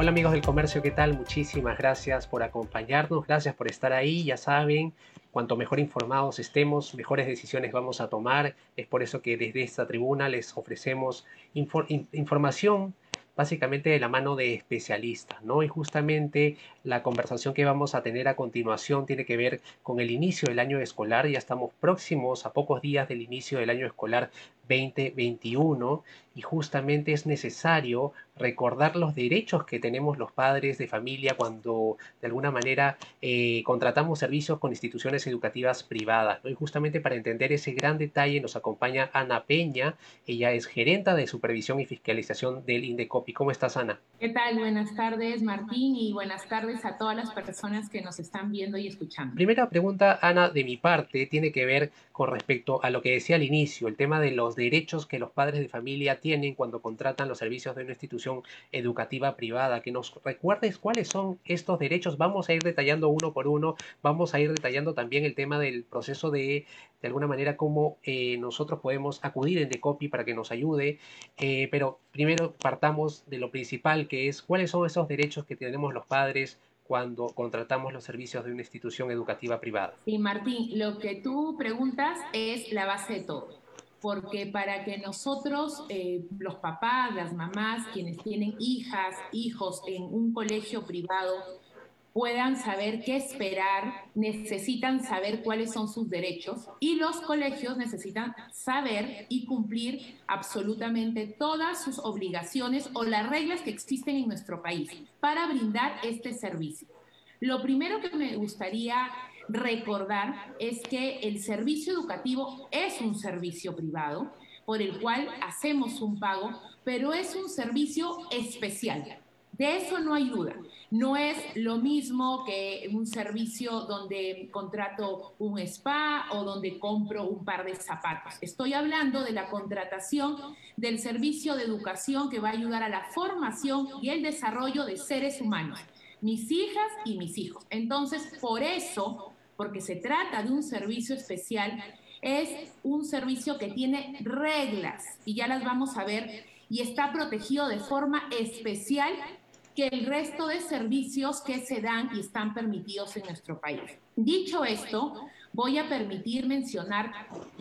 Hola amigos del comercio, ¿qué tal? Muchísimas gracias por acompañarnos, gracias por estar ahí, ya saben, cuanto mejor informados estemos, mejores decisiones vamos a tomar, es por eso que desde esta tribuna les ofrecemos información básicamente de la mano de especialistas, ¿no? Y justamente la conversación que vamos a tener a continuación tiene que ver con el inicio del año escolar, ya estamos próximos a pocos días del inicio del año escolar 2021 y justamente es necesario recordar los derechos que tenemos los padres de familia cuando de alguna manera eh, contratamos servicios con instituciones educativas privadas. Y justamente para entender ese gran detalle nos acompaña Ana Peña, ella es gerenta de supervisión y fiscalización del Indecopi. ¿Cómo estás, Ana? ¿Qué tal? Buenas tardes, Martín, y buenas tardes a todas las personas que nos están viendo y escuchando. Primera pregunta, Ana, de mi parte, tiene que ver con respecto a lo que decía al inicio, el tema de los derechos que los padres de familia tienen cuando contratan los servicios de una institución educativa privada, que nos recuerdes cuáles son estos derechos. Vamos a ir detallando uno por uno, vamos a ir detallando también el tema del proceso de, de alguna manera, cómo eh, nosotros podemos acudir en Decopy para que nos ayude, eh, pero primero partamos de lo principal, que es cuáles son esos derechos que tenemos los padres cuando contratamos los servicios de una institución educativa privada. Sí, Martín, lo que tú preguntas es la base de todo porque para que nosotros, eh, los papás, las mamás, quienes tienen hijas, hijos en un colegio privado, puedan saber qué esperar, necesitan saber cuáles son sus derechos y los colegios necesitan saber y cumplir absolutamente todas sus obligaciones o las reglas que existen en nuestro país para brindar este servicio. Lo primero que me gustaría recordar es que el servicio educativo es un servicio privado por el cual hacemos un pago, pero es un servicio especial. De eso no hay duda. No es lo mismo que un servicio donde contrato un spa o donde compro un par de zapatos. Estoy hablando de la contratación del servicio de educación que va a ayudar a la formación y el desarrollo de seres humanos, mis hijas y mis hijos. Entonces, por eso porque se trata de un servicio especial, es un servicio que tiene reglas y ya las vamos a ver y está protegido de forma especial que el resto de servicios que se dan y están permitidos en nuestro país. Dicho esto, voy a permitir mencionar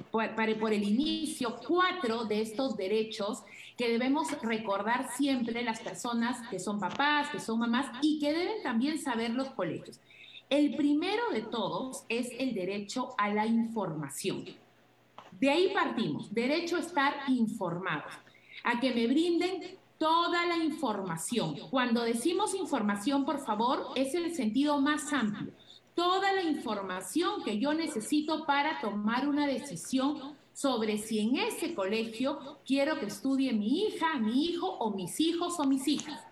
por, por el inicio cuatro de estos derechos que debemos recordar siempre las personas que son papás, que son mamás y que deben también saber los colegios. El primero de todos es el derecho a la información. De ahí partimos, derecho a estar informados, a que me brinden toda la información. Cuando decimos información, por favor, es el sentido más amplio. Toda la información que yo necesito para tomar una decisión sobre si en ese colegio quiero que estudie mi hija, mi hijo o mis hijos o mis hijas.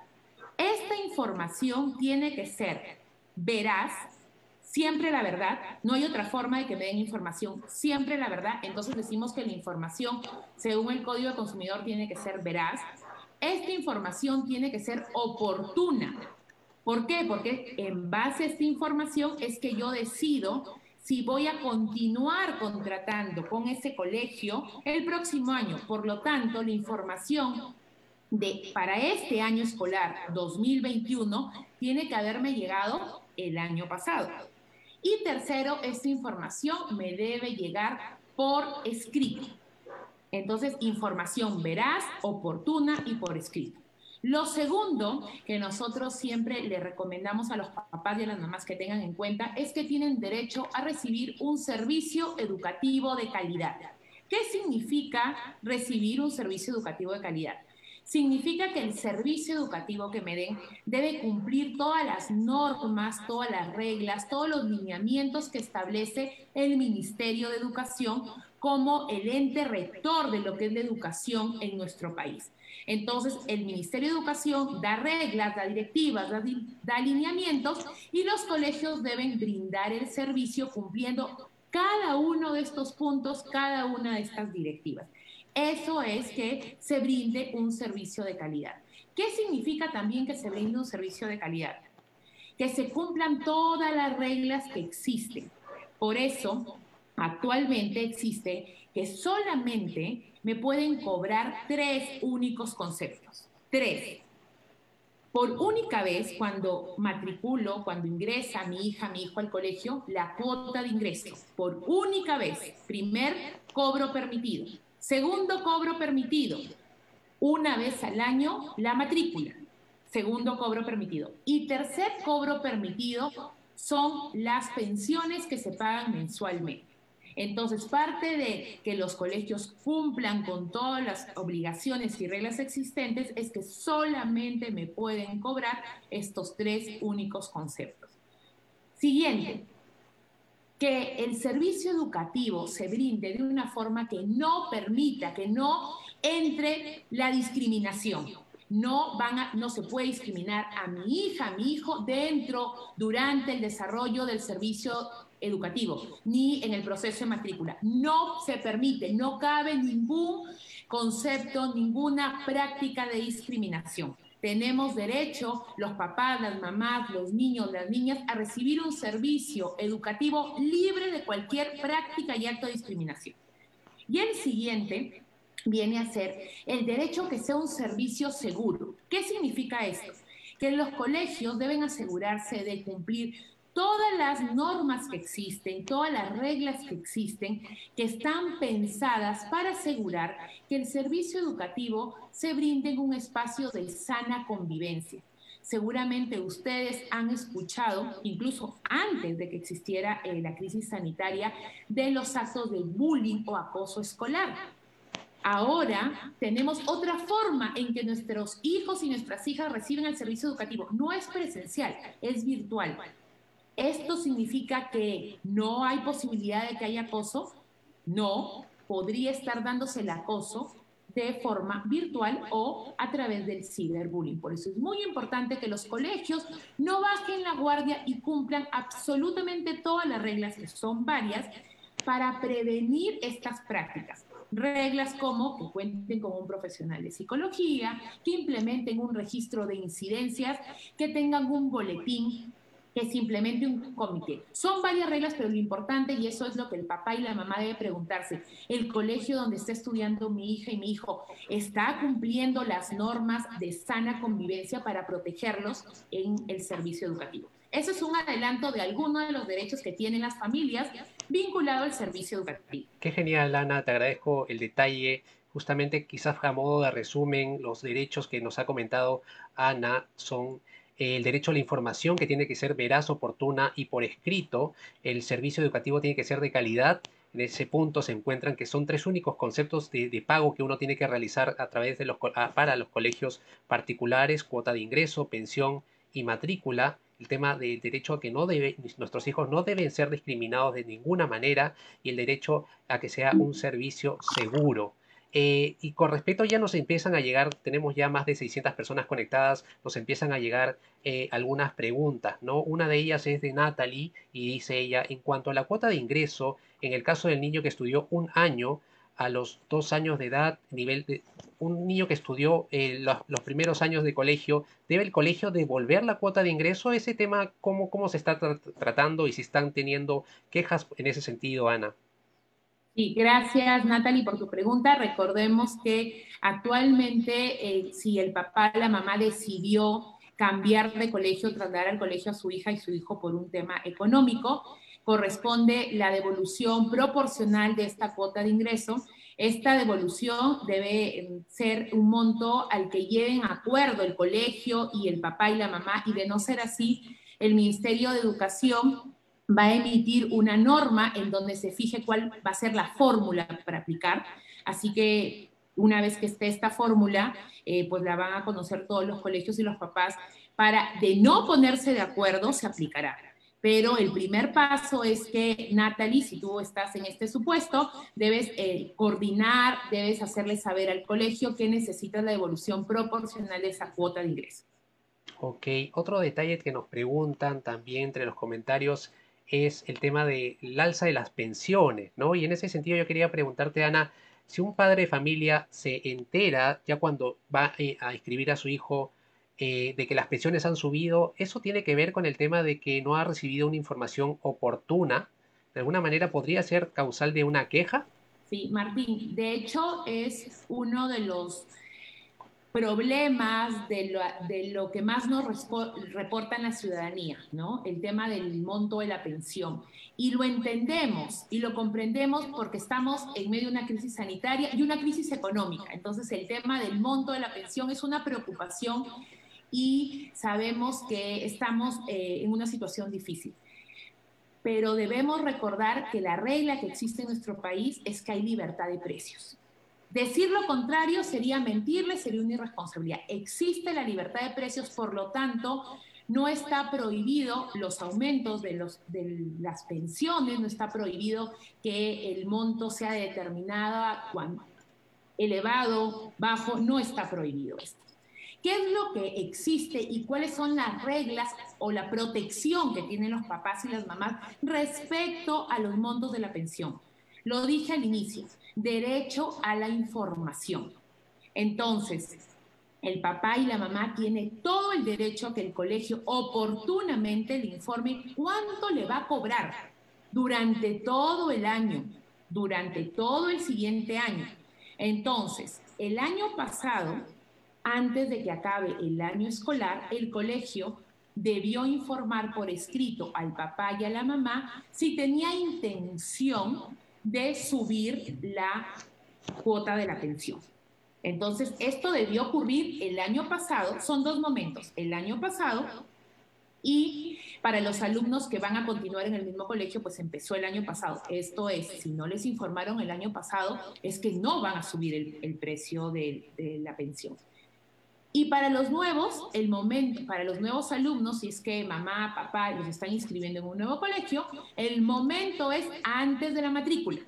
Esta información tiene que ser verás, siempre la verdad, no hay otra forma de que me den información, siempre la verdad, entonces decimos que la información, según el Código de Consumidor, tiene que ser veraz. Esta información tiene que ser oportuna. ¿Por qué? Porque en base a esta información es que yo decido si voy a continuar contratando con ese colegio el próximo año. Por lo tanto, la información de, para este año escolar 2021 tiene que haberme llegado el año pasado. Y tercero, esta información me debe llegar por escrito. Entonces, información veraz, oportuna y por escrito. Lo segundo que nosotros siempre le recomendamos a los papás y a las mamás que tengan en cuenta es que tienen derecho a recibir un servicio educativo de calidad. ¿Qué significa recibir un servicio educativo de calidad? significa que el servicio educativo que me den debe cumplir todas las normas, todas las reglas, todos los lineamientos que establece el Ministerio de Educación como el ente rector de lo que es la educación en nuestro país. Entonces, el Ministerio de Educación da reglas, da directivas, da, da, alineamientos y los colegios deben brindar el servicio cumpliendo cada uno de estos puntos, cada una de estas directivas. Eso es que se brinde un servicio de calidad. ¿Qué significa también que se brinde un servicio de calidad? Que se cumplan todas las reglas que existen. Por eso, actualmente existe que solamente me pueden cobrar tres únicos conceptos. Tres. Por única vez, cuando matriculo, cuando ingresa mi hija, mi hijo al colegio, la cuota de ingreso. Por única vez. Primer cobro permitido. Segundo cobro permitido, una vez al año la matrícula. Segundo cobro permitido. Y tercer cobro permitido son las pensiones que se pagan mensualmente. Entonces, parte de que los colegios cumplan con todas las obligaciones y reglas existentes es que solamente me pueden cobrar estos tres únicos conceptos. Siguiente, que el servicio educativo se brinde de una forma que no permita, que no entre la discriminación. No, van a, no se puede discriminar a mi hija, a mi hijo dentro, durante el desarrollo del servicio educativo, ni en el proceso de matrícula. No se permite, no cabe ningún concepto, ninguna práctica de discriminación. Tenemos derecho, los papás, las mamás, los niños, las niñas, a recibir un servicio educativo libre de cualquier práctica y acto de discriminación. Y el siguiente viene a ser el derecho que sea un servicio seguro. ¿Qué significa esto? Que los colegios deben asegurarse de cumplir todas las normas que existen, todas las reglas que existen, que están pensadas para asegurar que el servicio educativo se brinde en un espacio de sana convivencia. Seguramente ustedes han escuchado, incluso antes de que existiera eh, la crisis sanitaria, de los actos de bullying o acoso escolar. Ahora tenemos otra forma en que nuestros hijos y nuestras hijas reciben el servicio educativo. No es presencial, es virtual. ¿Esto significa que no hay posibilidad de que haya acoso? No, podría estar dándose el acoso de forma virtual o a través del ciberbullying. Por eso es muy importante que los colegios no bajen la guardia y cumplan absolutamente todas las reglas, que son varias, para prevenir estas prácticas. Reglas como que cuenten con un profesional de psicología, que implementen un registro de incidencias, que tengan un boletín que simplemente un comité. Son varias reglas, pero lo importante, y eso es lo que el papá y la mamá deben preguntarse, el colegio donde está estudiando mi hija y mi hijo, ¿está cumpliendo las normas de sana convivencia para protegerlos en el servicio educativo? Eso es un adelanto de algunos de los derechos que tienen las familias vinculado al servicio educativo. Qué genial, Ana, te agradezco el detalle. Justamente, quizás a modo de resumen, los derechos que nos ha comentado Ana son el derecho a la información que tiene que ser veraz, oportuna y por escrito, el servicio educativo tiene que ser de calidad. En ese punto se encuentran que son tres únicos conceptos de, pago que uno tiene que realizar a través de los, para los colegios particulares, cuota de ingreso, pensión y matrícula. El tema del derecho a que no debe, nuestros hijos no deben ser discriminados de ninguna manera y el derecho a que sea un servicio seguro. Eh, y con respecto ya nos empiezan a llegar, tenemos ya más de 600 personas conectadas, nos empiezan a llegar eh, algunas preguntas, ¿no? Una de ellas es de Natalie y dice ella, en cuanto a la cuota de ingreso, en el caso del niño que estudió un año, a los dos años de edad, nivel de, un niño que estudió eh, los, primeros años de colegio, ¿debe el colegio devolver la cuota de ingreso? Ese tema, ¿cómo, cómo se está tratando y si están teniendo quejas en ese sentido, Ana? Sí, gracias Natalie por tu pregunta. Recordemos que actualmente eh, si el papá la mamá decidió cambiar de colegio, trasladar al colegio a su hija y su hijo por un tema económico, corresponde la devolución proporcional de esta cuota de ingreso. Esta devolución debe em, ser un monto al que lleven acuerdo el colegio y el papá y la mamá, y de no ser así, el Ministerio de Educación va a emitir una norma en donde se fije cuál va a ser la fórmula para aplicar. Así que una vez que esté esta fórmula, eh, pues la van a conocer todos los colegios y los papás para, de no ponerse de acuerdo, se aplicará. Pero el primer paso es que, Natalie, si tú estás en este supuesto, debes eh, coordinar, debes hacerle saber al colegio que necesitas la devolución proporcional de esa cuota de ingreso. Ok, otro detalle que nos preguntan también entre los comentarios es el tema del alza de las pensiones, ¿no? Y en ese sentido yo quería preguntarte, Ana, si un padre de familia se entera ya cuando va eh, a inscribir a su hijo eh, de que las pensiones han subido, ¿eso tiene que ver con el tema de que no ha recibido una información oportuna? ¿De alguna manera podría ser causal de una queja? Sí, Martín, de hecho es uno de los problemas de lo, de lo que más nos reporta la ciudadanía, ¿no? El tema del monto de la pensión. Y lo entendemos y lo comprendemos porque estamos en medio de una crisis sanitaria y una crisis económica. Entonces el tema del monto de la pensión es una preocupación y sabemos que estamos eh, en una situación difícil. Pero debemos recordar que la regla que existe en nuestro país es que hay libertad de precios. Decir lo contrario sería mentirle, sería una irresponsabilidad. Existe la libertad de precios, por lo tanto, no está prohibido los aumentos de, las pensiones, no está prohibido que el monto sea determinado, elevado, bajo, no está prohibido esto. ¿Qué es lo que existe y cuáles son las reglas o la protección que tienen los papás y las mamás respecto a los montos de la pensión? Lo dije al inicio, derecho a la información. Entonces, el papá y la mamá tienen todo el derecho a que el colegio oportunamente le informe cuánto le va a cobrar durante todo el año, durante todo el siguiente año. Entonces, el año pasado, antes de que acabe el año escolar, el colegio debió informar por escrito al papá y a la mamá si tenía intención de subir la cuota de la pensión. Entonces, esto debió ocurrir el año pasado, son dos momentos, el año pasado y para los alumnos que van a continuar en el mismo colegio, pues empezó el año pasado. Esto es, si no les informaron el año pasado, es que no van a subir el, precio de, la pensión. Y para los nuevos, el momento, para los nuevos alumnos, si es que mamá, papá los están inscribiendo en un nuevo colegio, el momento es antes de la matrícula.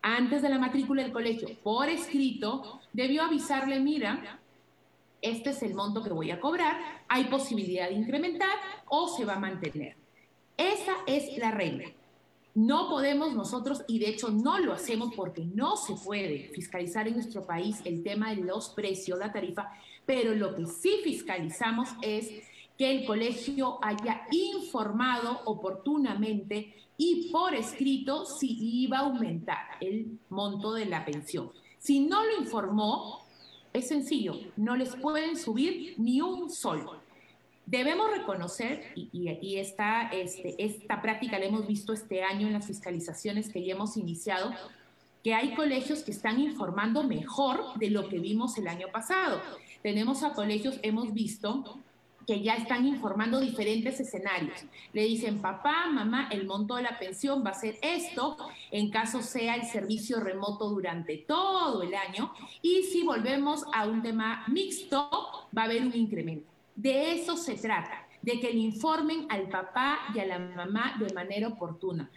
Antes de la matrícula del colegio, por escrito, debió avisarle, mira, este es el monto que voy a cobrar, hay posibilidad de incrementar o se va a mantener. Esa es la regla. No podemos nosotros, y de hecho no lo hacemos porque no se puede fiscalizar en nuestro país el tema de los precios, la tarifa, pero lo que sí fiscalizamos es que el colegio haya informado oportunamente y por escrito si iba a aumentar el monto de la pensión. Si no lo informó, es sencillo, no les pueden subir ni un sol. Debemos reconocer, y, esta, este, esta práctica la hemos visto este año en las fiscalizaciones que ya hemos iniciado, que hay colegios que están informando mejor de lo que vimos el año pasado. Tenemos a colegios, hemos visto que ya están informando diferentes escenarios. Le dicen, papá, mamá, el monto de la pensión va a ser esto, en caso sea el servicio remoto durante todo el año, y si volvemos a un tema mixto, va a haber un incremento. De eso se trata, de que le informen al papá y a la mamá de manera oportuna.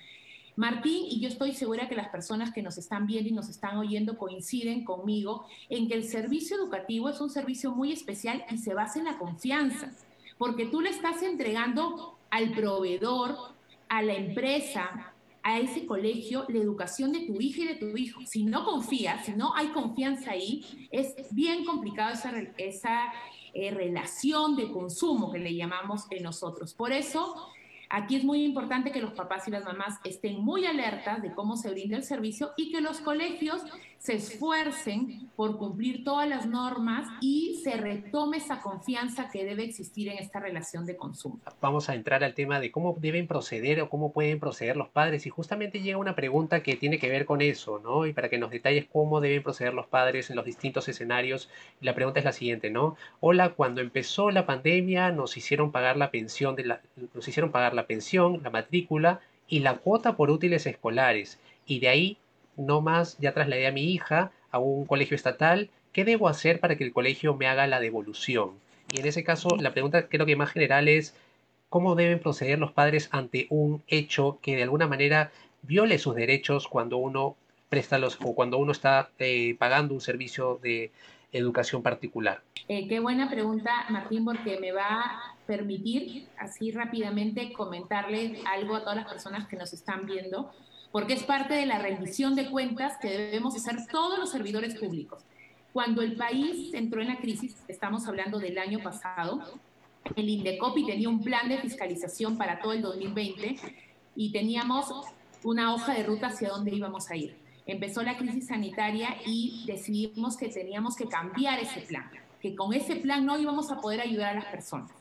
Martín, y yo estoy segura que las personas que nos están viendo y nos están oyendo coinciden conmigo en que el servicio educativo es un servicio muy especial y se basa en la confianza, porque tú le estás entregando al proveedor, a la empresa, a ese colegio, la educación de tu hija y de tu hijo. Si no confías, si no hay confianza ahí, es bien complicado esa, esa eh, relación de consumo que le llamamos en nosotros. Por eso Aquí es muy importante que los papás y las mamás estén muy alertas de cómo se brinda el servicio y que los colegios se esfuercen por cumplir todas las normas y se retome esa confianza que debe existir en esta relación de consumo. Vamos a entrar al tema de cómo deben proceder o cómo pueden proceder los padres y justamente llega una pregunta que tiene que ver con eso, ¿no? Y para que nos detalles cómo deben proceder los padres en los distintos escenarios, la pregunta es la siguiente, ¿no? Hola, cuando empezó la pandemia nos hicieron pagar la pensión nos hicieron pagar la pensión, la matrícula y la cuota por útiles escolares y de ahí no más, ya trasladé a mi hija a un colegio estatal, ¿qué debo hacer para que el colegio me haga la devolución? Y en ese caso, la pregunta creo que más general es, cómo deben proceder los padres ante un hecho que de alguna manera viole sus derechos cuando uno presta los o cuando uno está eh, pagando un servicio de educación particular? Eh, qué buena pregunta, Martín, porque me va a permitir así rápidamente comentarle algo a todas las personas que nos están viendo, porque es parte de la rendición de cuentas que debemos hacer todos los servidores públicos. Cuando el país entró en la crisis, estamos hablando del año pasado, el INDECOPI tenía un plan de fiscalización para todo el 2020 y teníamos una hoja de ruta hacia dónde íbamos a ir. Empezó la crisis sanitaria y decidimos que teníamos que cambiar ese plan, que con ese plan no íbamos a poder ayudar a las personas.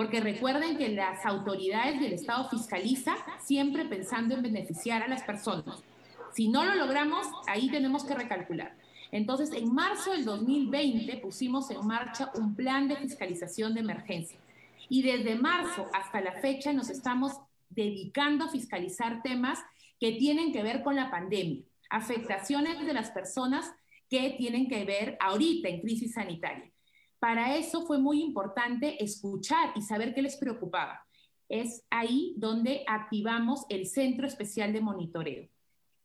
Porque recuerden que las autoridades del Estado fiscaliza siempre pensando en beneficiar a las personas. Si no lo logramos, ahí tenemos que recalcular. Entonces, en marzo del 2020 pusimos en marcha un plan de fiscalización de emergencia. Y desde marzo hasta la fecha nos estamos dedicando a fiscalizar temas que tienen que ver con la pandemia, afectaciones de las personas que tienen que ver ahorita en crisis sanitaria. Para eso fue muy importante escuchar y saber qué les preocupaba. Es ahí donde activamos el Centro Especial de Monitoreo.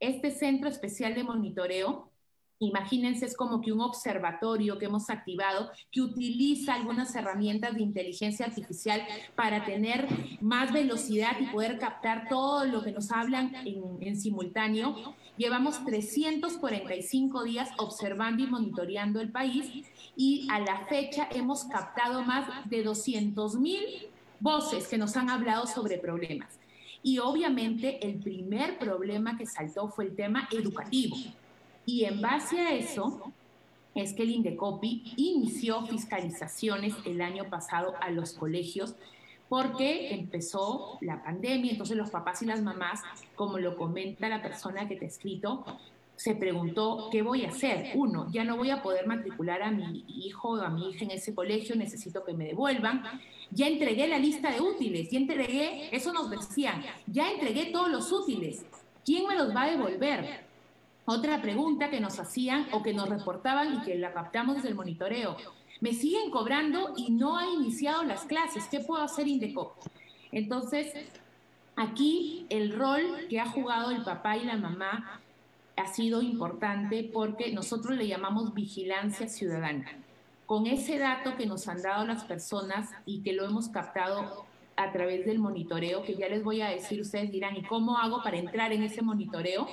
Este Centro Especial de Monitoreo Imagínense, es como que un observatorio que hemos activado que utiliza algunas herramientas de inteligencia artificial para tener más velocidad y poder captar todo lo que nos hablan en, simultáneo. Llevamos 345 días observando y monitoreando el país y a la fecha hemos captado más de 200 mil voces que nos han hablado sobre problemas. Y obviamente el primer problema que saltó fue el tema educativo y en base a eso es que el Indecopi inició fiscalizaciones el año pasado a los colegios porque empezó la pandemia, entonces los papás y las mamás, como lo comenta la persona que te ha escrito, se preguntó, ¿qué voy a hacer? Uno, ya no voy a poder matricular a mi hijo o a mi hija en ese colegio, necesito que me devuelvan. Ya entregué la lista de útiles, ya entregué, eso nos decían, ya entregué todos los útiles. ¿Quién me los va a devolver? Otra pregunta que nos hacían o que nos reportaban y que la captamos desde el monitoreo. Me siguen cobrando y no ha iniciado las clases. ¿Qué puedo hacer Indecop? Entonces, aquí el rol que ha jugado el papá y la mamá ha sido importante porque nosotros le llamamos vigilancia ciudadana. Con ese dato que nos han dado las personas y que lo hemos captado a través del monitoreo, que ya les voy a decir, ustedes dirán, ¿y cómo hago para entrar en ese monitoreo?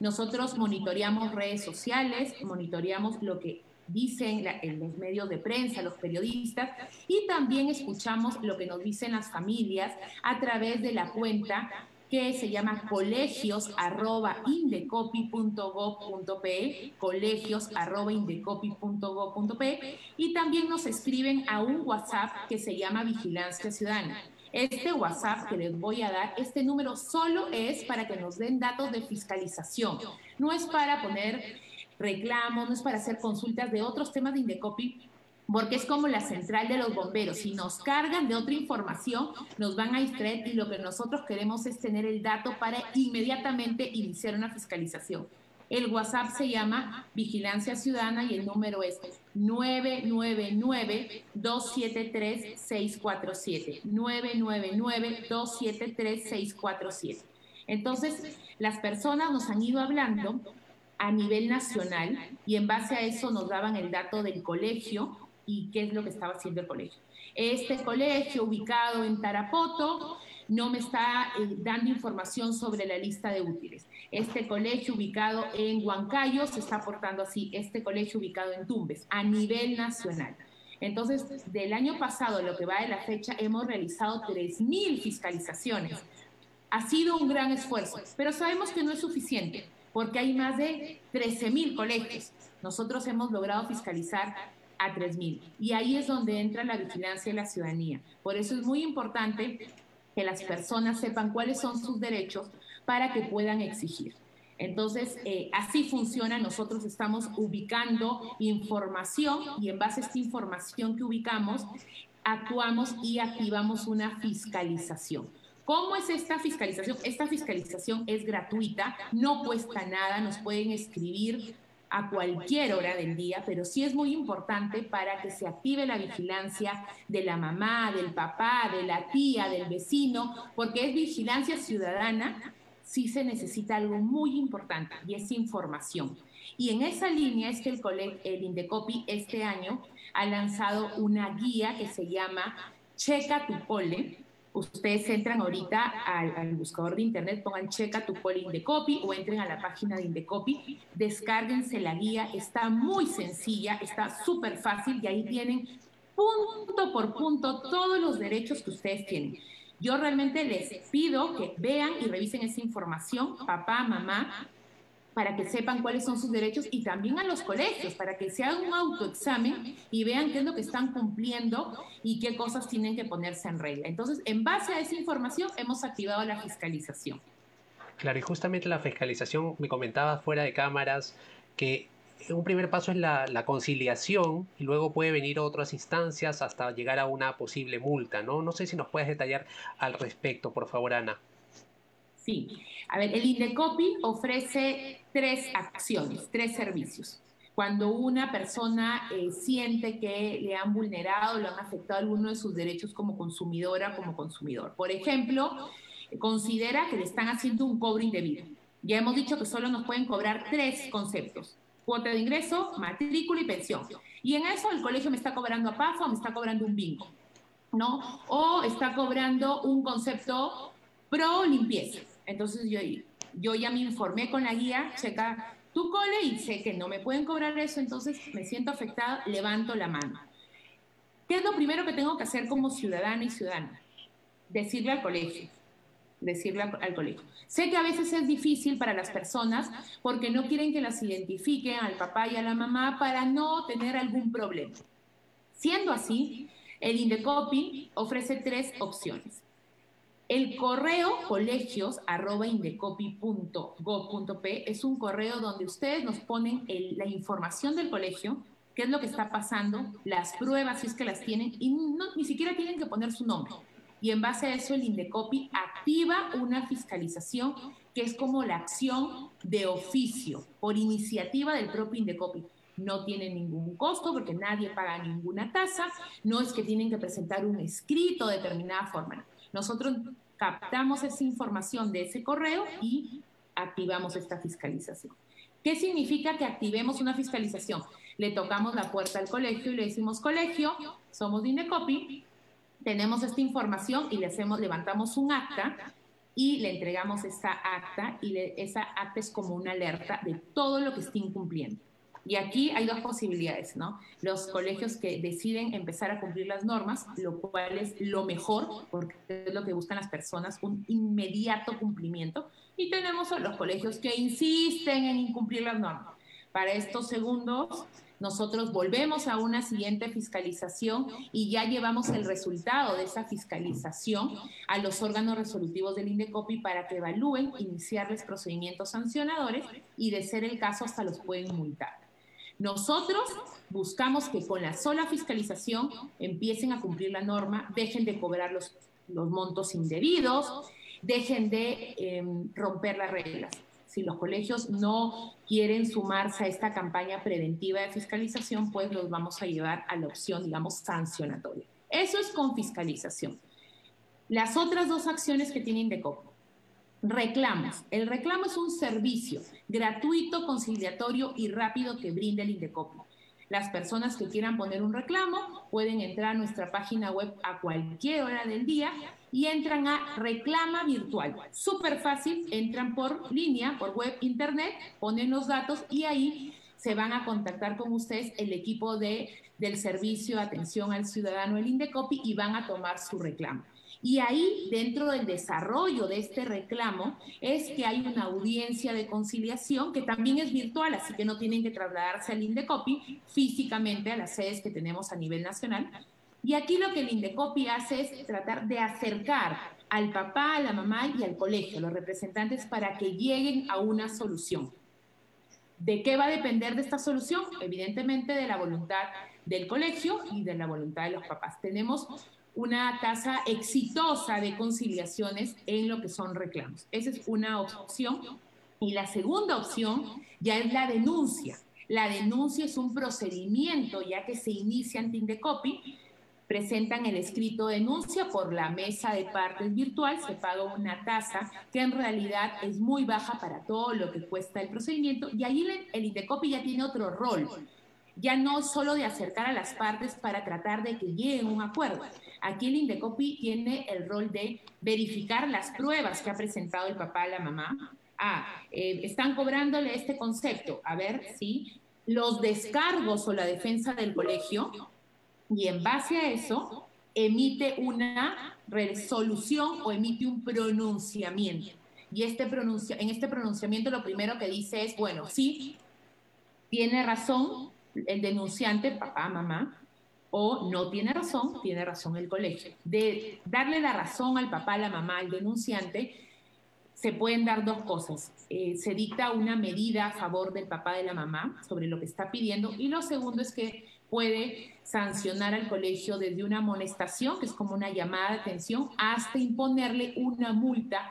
Nosotros monitoreamos redes sociales, monitoreamos lo que dicen en los medios de prensa, los periodistas, y también escuchamos lo que nos dicen las familias a través de la cuenta que se llama colegios.indecopi.gov.pe, colegios.indecopi.gov.pe, y también nos escriben a un WhatsApp que se llama Vigilancia Ciudadana. Este WhatsApp que les voy a dar, este número solo es para que nos den datos de fiscalización. No es para poner reclamos, no es para hacer consultas de otros temas de Indecopi, porque es como la central de los bomberos. Si nos cargan de otra información, nos van a distraer y lo que nosotros queremos es tener el dato para inmediatamente iniciar una fiscalización. El WhatsApp se llama Vigilancia Ciudadana y el número es 999-273-647. 999-273-647. Entonces, las personas nos han ido hablando a nivel nacional y en base a eso nos daban el dato del colegio y qué es lo que estaba haciendo el colegio. Este colegio ubicado en Tarapoto no me está eh, dando información sobre la lista de útiles. Este colegio ubicado en Huancayo se está aportando así, este colegio ubicado en Tumbes, a nivel nacional. Entonces, del año pasado, lo que va de la fecha, hemos realizado 3.000 fiscalizaciones. Ha sido un gran esfuerzo, pero sabemos que no es suficiente, porque hay más de 13.000 colegios. Nosotros hemos logrado fiscalizar a 3.000. Y ahí es donde entra la vigilancia de la ciudadanía. Por eso es muy importante que las personas sepan cuáles son sus derechos para que puedan exigir. Entonces, eh, así funciona. Nosotros estamos ubicando información y en base a esta información que ubicamos, actuamos y activamos una fiscalización. ¿Cómo es esta fiscalización? Esta fiscalización es gratuita, no cuesta nada, nos pueden escribir a cualquier hora del día, pero sí es muy importante para que se active la vigilancia de la mamá, del papá, de la tía, del vecino, porque es vigilancia ciudadana, sí se necesita algo muy importante y es información. Y en esa línea es que el, el Indecopi este año ha lanzado una guía que se llama Checa tu Pole, ustedes entran ahorita al, buscador de internet, pongan checa tu poli Indecopi o entren a la página de Indecopi, descárguense la guía, está muy sencilla, está súper fácil y ahí tienen punto por punto todos los derechos que ustedes tienen. Yo realmente les pido que vean y revisen esa información, papá, mamá, para que sepan cuáles son sus derechos y también a los colegios, para que se hagan un autoexamen y vean qué es lo que están cumpliendo y qué cosas tienen que ponerse en regla. Entonces, en base a esa información, hemos activado la fiscalización. Claro, y justamente la fiscalización, me comentaba fuera de cámaras, que un primer paso es la, la, conciliación y luego puede venir otras instancias hasta llegar a una posible multa, ¿no? No sé si nos puedes detallar al respecto, por favor, Ana. Sí. A ver, el Indecopi ofrece tres acciones, tres servicios. Cuando una persona eh, siente que le han vulnerado, le han afectado alguno de sus derechos como consumidora, como consumidor. Por ejemplo, considera que le están haciendo un cobro indebido. Ya hemos dicho que solo nos pueden cobrar tres conceptos. Cuota de ingreso, matrícula y pensión. Y en eso el colegio me está cobrando a PAFA me está cobrando un bingo. ¿no? O está cobrando un concepto pro limpieza. Entonces yo, yo ya me informé con la guía, checa tu cole y sé que no me pueden cobrar eso, entonces me siento afectada, levanto la mano. ¿Qué es lo primero que tengo que hacer como ciudadana y ciudadana? Decirle al colegio, decirle al, colegio. Sé que a veces es difícil para las personas porque no quieren que las identifiquen al papá y a la mamá para no tener algún problema. Siendo así, el Indecopi ofrece tres opciones. El correo colegios.indecopi.gov.p es un correo donde ustedes nos ponen la información del colegio, qué es lo que está pasando, las pruebas, si es que las tienen, y ni siquiera tienen que poner su nombre. Y en base a eso, el Indecopi activa una fiscalización que es como la acción de oficio, por iniciativa del propio Indecopi no tiene ningún costo porque nadie paga ninguna tasa, no es que tienen que presentar un escrito de determinada forma. Nosotros captamos esa información de ese correo y activamos esta fiscalización. ¿Qué significa que activemos una fiscalización? Le tocamos la puerta al colegio y le decimos, colegio, somos de Indecopi, tenemos esta información y le hacemos, levantamos un acta y le entregamos esta acta y esa acta es como una alerta de todo lo que está incumpliendo. Y aquí hay dos posibilidades, ¿no? Los colegios que deciden empezar a cumplir las normas, lo cual es lo mejor, porque es lo que buscan las personas, un inmediato cumplimiento. Y tenemos a los colegios que insisten en incumplir las normas. Para estos segundos, nosotros volvemos a una siguiente fiscalización y ya llevamos el resultado de esa fiscalización a los órganos resolutivos del INDECOPI para que evalúen iniciarles procedimientos sancionadores y de ser el caso hasta los pueden multar. Nosotros buscamos que con la sola fiscalización empiecen a cumplir la norma, dejen de cobrar los, los montos indebidos, dejen de em, romper las reglas. Si los colegios no quieren sumarse a esta campaña preventiva de fiscalización, pues los vamos a llevar a la opción, digamos, sancionatoria. Eso es con fiscalización. Las otras dos acciones que tienen de copo Reclamos. El reclamo es un servicio gratuito, conciliatorio y rápido que brinda el Indecopi. Las personas que quieran poner un reclamo pueden entrar a nuestra página web a cualquier hora del día y entran a reclama virtual. Súper fácil, entran por línea, por web, internet, ponen los datos y ahí se van a contactar con ustedes el equipo de, del servicio de atención al ciudadano, el Indecopi, y van a tomar su reclamo. Y ahí, dentro del desarrollo de este reclamo, es que hay una audiencia de conciliación que también es virtual, así que no tienen que trasladarse al Indecopi físicamente a las sedes que tenemos a nivel nacional. Y aquí lo que el Indecopi hace es tratar de acercar al papá, a la mamá y al colegio, los representantes, para que lleguen a una solución. ¿De qué va a depender de esta solución? Evidentemente de la voluntad del colegio y de la voluntad de los papás. Tenemos una tasa exitosa de conciliaciones en lo que son reclamos. Esa es una opción. Y la segunda opción ya es la denuncia. La denuncia es un procedimiento ya que se inicia ante Indecopi presentan el escrito denuncia por la mesa de partes virtual, se paga una tasa que en realidad es muy baja para todo lo que cuesta el procedimiento y ahí el Indecopi ya tiene otro rol, ya no solo de acercar a las partes para tratar de que lleguen a un acuerdo. Aquí el Indecopi tiene el rol de verificar las pruebas que ha presentado el papá a la mamá. Ah, eh, están cobrándole este concepto. A ver si los descargos o la defensa del colegio y en base a eso emite una resolución o emite un pronunciamiento. Y este pronuncia, en este pronunciamiento lo primero que dice es, bueno, sí, tiene razón el denunciante, papá, mamá, o no tiene razón, tiene razón el colegio. De darle la razón al papá, la mamá, al denunciante, se pueden dar dos cosas. Eh, se dicta una medida a favor del papá, de la mamá, sobre lo que está pidiendo, y lo segundo es que puede sancionar al colegio desde una amonestación, que es como una llamada de atención, hasta imponerle una multa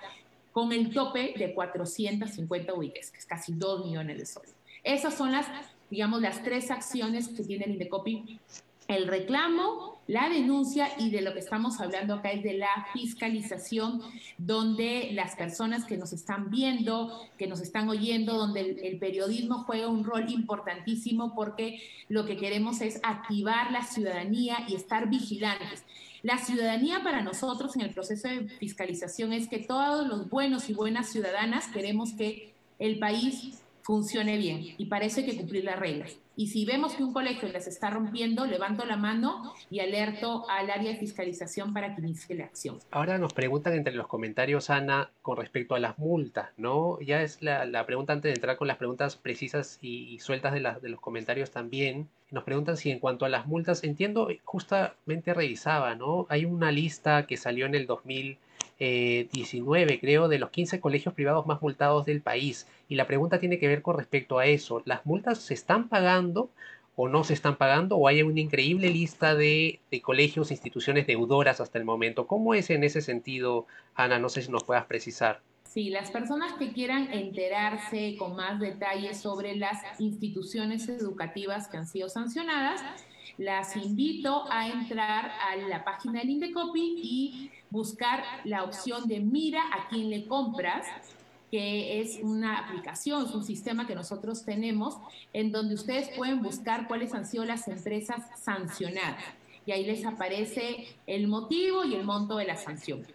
con el tope de 450 UITs, que es casi 2 millones de soles. Esas son las, digamos, las tres acciones que tiene el Indecopi el reclamo, la denuncia y de lo que estamos hablando acá es de la fiscalización, donde las personas que nos están viendo, que nos están oyendo, donde el, periodismo juega un rol importantísimo porque lo que queremos es activar la ciudadanía y estar vigilantes. La ciudadanía para nosotros en el proceso de fiscalización es que todos los buenos y buenas ciudadanas queremos que el país funcione bien y para eso hay que cumplir las reglas. Y si vemos que un colegio las está rompiendo, levanto la mano y alerto al área de fiscalización para que inicie la acción. Ahora nos preguntan entre los comentarios, Ana, con respecto a las multas, ¿no? Ya es la, pregunta antes de entrar con las preguntas precisas y, sueltas de, de los comentarios también. Nos preguntan si en cuanto a las multas, entiendo, justamente revisaba, ¿no? Hay una lista que salió en el 2000 19, eh, creo, de los 15 colegios privados más multados del país. Y la pregunta tiene que ver con respecto a eso. ¿Las multas se están pagando o no se están pagando? ¿O hay una increíble lista de, de colegios, instituciones deudoras hasta el momento? ¿Cómo es en ese sentido, Ana? No sé si nos puedas precisar. Sí, las personas que quieran enterarse con más detalles sobre las instituciones educativas que han sido sancionadas, las invito a entrar a la página del Indecopi y buscar la opción de mira a quién le compras que es una aplicación, es un sistema que nosotros tenemos en donde ustedes pueden buscar cuáles han sido las empresas sancionadas. Y ahí les aparece el motivo y el monto de la sanción.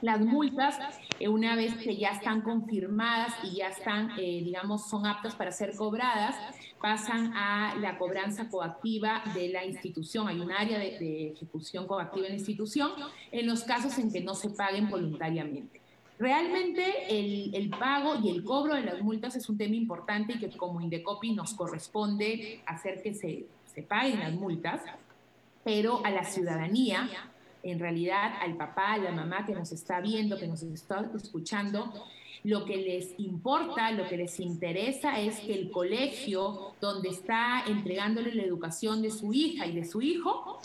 Las multas, eh, una vez que ya están confirmadas y ya están, eh, digamos, son aptas para ser cobradas, pasan a la cobranza coactiva de la institución. Hay un área de, ejecución coactiva en la institución en los casos en que no se paguen voluntariamente. Realmente el, pago y el cobro de las multas es un tema importante y que como Indecopi nos corresponde hacer que se, se paguen las multas, pero a la ciudadanía en realidad al papá, a la mamá que nos está viendo, que nos está escuchando, lo que les importa, lo que les interesa es que el colegio donde está entregándole la educación de su hija y de su hijo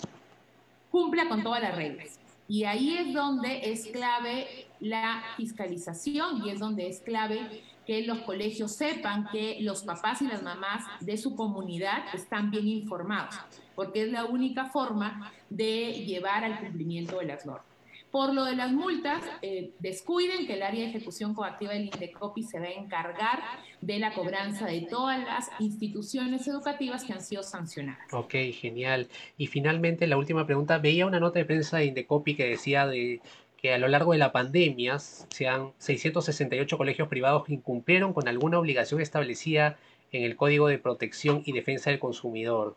cumpla con todas las reglas. Y ahí es donde es clave la fiscalización y es donde es clave que los colegios sepan que los papás y las mamás de su comunidad están bien informados, porque es la única forma de llevar al cumplimiento de las normas. Por lo de las multas, eh, descuiden que el área de ejecución coactiva del INDECOPI se va a encargar de la cobranza de todas las instituciones educativas que han sido sancionadas. Ok, genial. Y finalmente, la última pregunta. Veía una nota de prensa de INDECOPI que decía de que a lo largo de la pandemia sean 668 colegios privados que incumplieron con alguna obligación establecida en el Código de Protección y Defensa del Consumidor.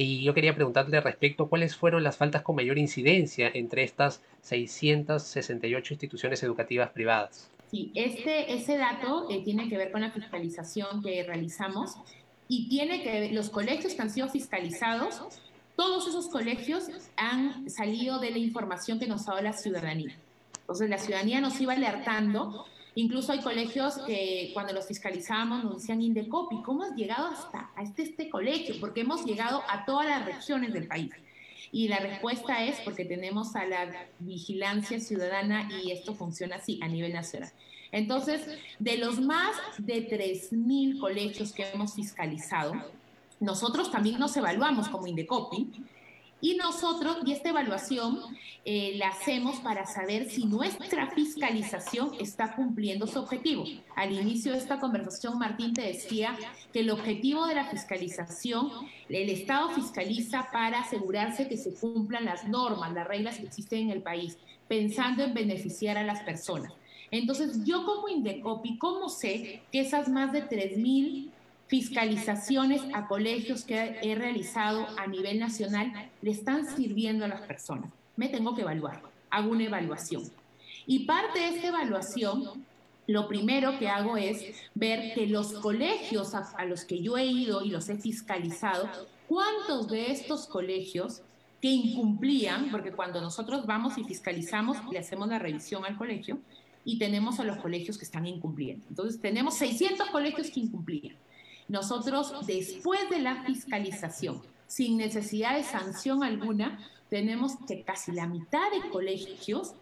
Y yo quería preguntarle respecto cuáles fueron las faltas con mayor incidencia entre estas 668 instituciones educativas privadas. Sí, este, ese dato eh, tiene que ver con la fiscalización que realizamos y tiene que ver, los colegios que han sido fiscalizados, todos esos colegios han salido de la información que nos ha dado la ciudadanía. Entonces la ciudadanía nos iba alertando Incluso hay colegios que cuando los fiscalizábamos nos decían, Indecopi, ¿cómo has llegado hasta a este, este colegio? Porque hemos llegado a todas las regiones del país. Y la respuesta es porque tenemos a la vigilancia ciudadana y esto funciona así a nivel nacional. Entonces, de los más de 3.000 colegios que hemos fiscalizado, nosotros también nos evaluamos como Indecopi y nosotros, y esta evaluación eh, la hacemos para saber si nuestra fiscalización está cumpliendo su objetivo. Al inicio de esta conversación, Martín te decía que el objetivo de la fiscalización, el Estado fiscaliza para asegurarse que se cumplan las normas, las reglas que existen en el país, pensando en beneficiar a las personas. Entonces, yo como Indecopi, ¿cómo sé que esas más de 3.000 fiscalizaciones a colegios que he realizado a nivel nacional le están sirviendo a las personas. Me tengo que evaluar, hago una evaluación. Y parte de esta evaluación, lo primero que hago es ver que los colegios a, los que yo he ido y los he fiscalizado, cuántos de estos colegios que incumplían, porque cuando nosotros vamos y fiscalizamos, le hacemos la revisión al colegio y tenemos a los colegios que están incumpliendo. Entonces tenemos 600 colegios que incumplían. Nosotros, después de la fiscalización, sin necesidad de sanción alguna, tenemos que casi la mitad de colegios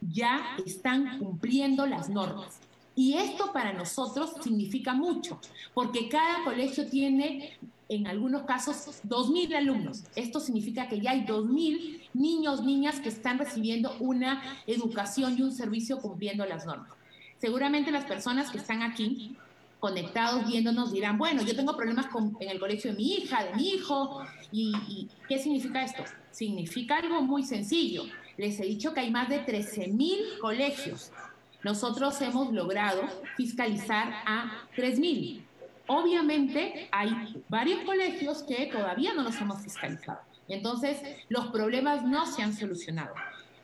ya están cumpliendo las normas. Y esto para nosotros significa mucho, porque cada colegio tiene, en algunos casos, 2.000 alumnos. Esto significa que ya hay 2.000 niños, niñas que están recibiendo una educación y un servicio cumpliendo las normas. Seguramente las personas que están aquí conectados viéndonos dirán, bueno, yo tengo problemas en el colegio de mi hija, de mi hijo, y, ¿qué significa esto? Significa algo muy sencillo. Les he dicho que hay más de 13 mil colegios. Nosotros hemos logrado fiscalizar a 3 mil. Obviamente hay varios colegios que todavía no los hemos fiscalizado. Entonces, los problemas no se han solucionado.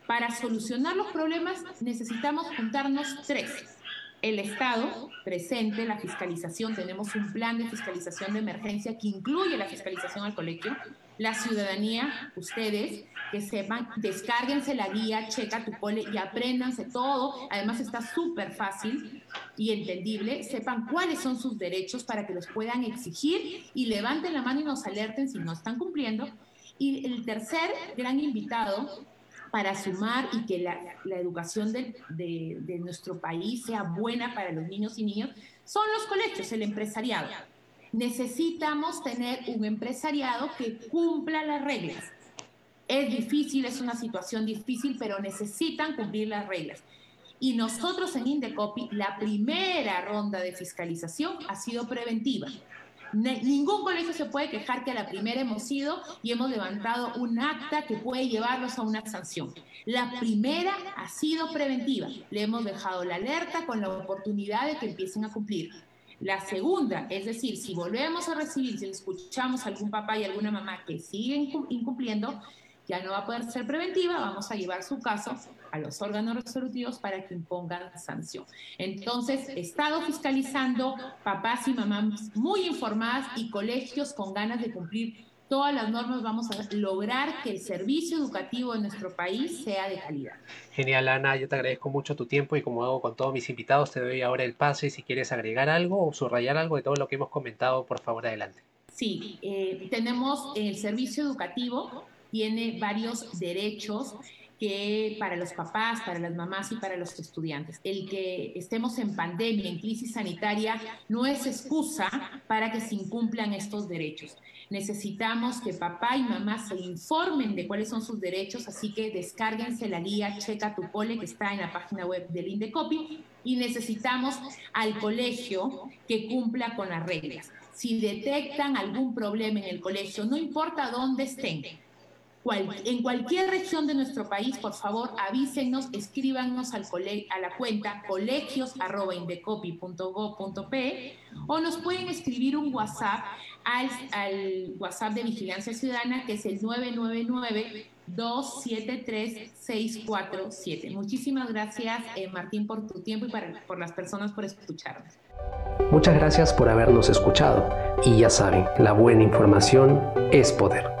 Para solucionar los problemas necesitamos juntarnos tres el Estado presente la fiscalización, tenemos un plan de fiscalización de emergencia que incluye la fiscalización al colegio, la ciudadanía, ustedes, que sepan, descárguense la guía, checa tu cole y apréndanse todo. Además está súper fácil y entendible. Sepan cuáles son sus derechos para que los puedan exigir y levanten la mano y nos alerten si no están cumpliendo. Y el tercer gran invitado para sumar y que la, educación de, de, nuestro país sea buena para los niños y niñas, son los colegios, el empresariado. Necesitamos tener un empresariado que cumpla las reglas. Es difícil, es una situación difícil, pero necesitan cumplir las reglas. Y nosotros en Indecopi, la primera ronda de fiscalización ha sido preventiva ningún colegio se puede quejar que a la primera hemos ido y hemos levantado un acta que puede llevarlos a una sanción. La primera ha sido preventiva. Le hemos dejado la alerta con la oportunidad de que empiecen a cumplir. La segunda, es decir, si volvemos a recibir, si escuchamos a algún papá y alguna mamá que siguen incumpliendo, ya no va a poder ser preventiva, vamos a llevar su caso a los órganos resolutivos para que impongan sanción. Entonces, Estado fiscalizando, papás y mamás muy informadas y colegios con ganas de cumplir todas las normas, vamos a lograr que el servicio educativo en nuestro país sea de calidad. Genial, Ana, yo te agradezco mucho tu tiempo y como hago con todos mis invitados, te doy ahora el pase. Si quieres agregar algo o subrayar algo de todo lo que hemos comentado, por favor, adelante. Sí, eh, tenemos el servicio educativo, tiene varios derechos que para los papás, para las mamás y para los estudiantes. El que estemos en pandemia, en crisis sanitaria, no es excusa para que se incumplan estos derechos. Necesitamos que papá y mamá se informen de cuáles son sus derechos, así que descárguense la guía Checa tu Cole que está en la página web del Indecopi y necesitamos al colegio que cumpla con las reglas. Si detectan algún problema en el colegio, no importa dónde estén, en cualquier región de nuestro país, por favor, avísenos, escríbanos al a la cuenta colegios.indecopi.gov.pe o nos pueden escribir un WhatsApp al, WhatsApp de Vigilancia Ciudadana, que es el 999-273-647. Muchísimas gracias, eh, Martín, por tu tiempo y por las personas por escucharnos. Muchas gracias por habernos escuchado. Y ya saben, la buena información es poder.